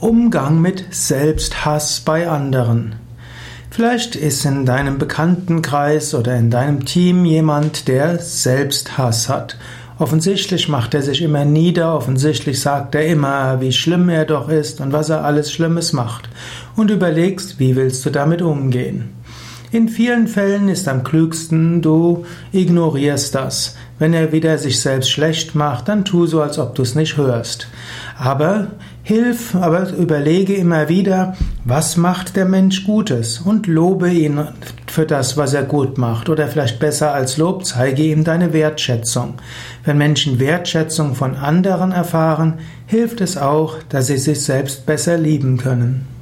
Umgang mit Selbsthass bei anderen. Vielleicht ist in deinem Bekanntenkreis oder in deinem Team jemand, der Selbsthass hat. Offensichtlich macht er sich immer nieder, offensichtlich sagt er immer, wie schlimm er doch ist und was er alles Schlimmes macht. Und überlegst, wie willst du damit umgehen. In vielen Fällen ist am klügsten, du ignorierst das. Wenn er wieder sich selbst schlecht macht, dann tu so, als ob du es nicht hörst. Aber hilf, aber überlege immer wieder, was macht der Mensch Gutes und lobe ihn für das, was er gut macht. Oder vielleicht besser als Lob, zeige ihm deine Wertschätzung. Wenn Menschen Wertschätzung von anderen erfahren, hilft es auch, dass sie sich selbst besser lieben können.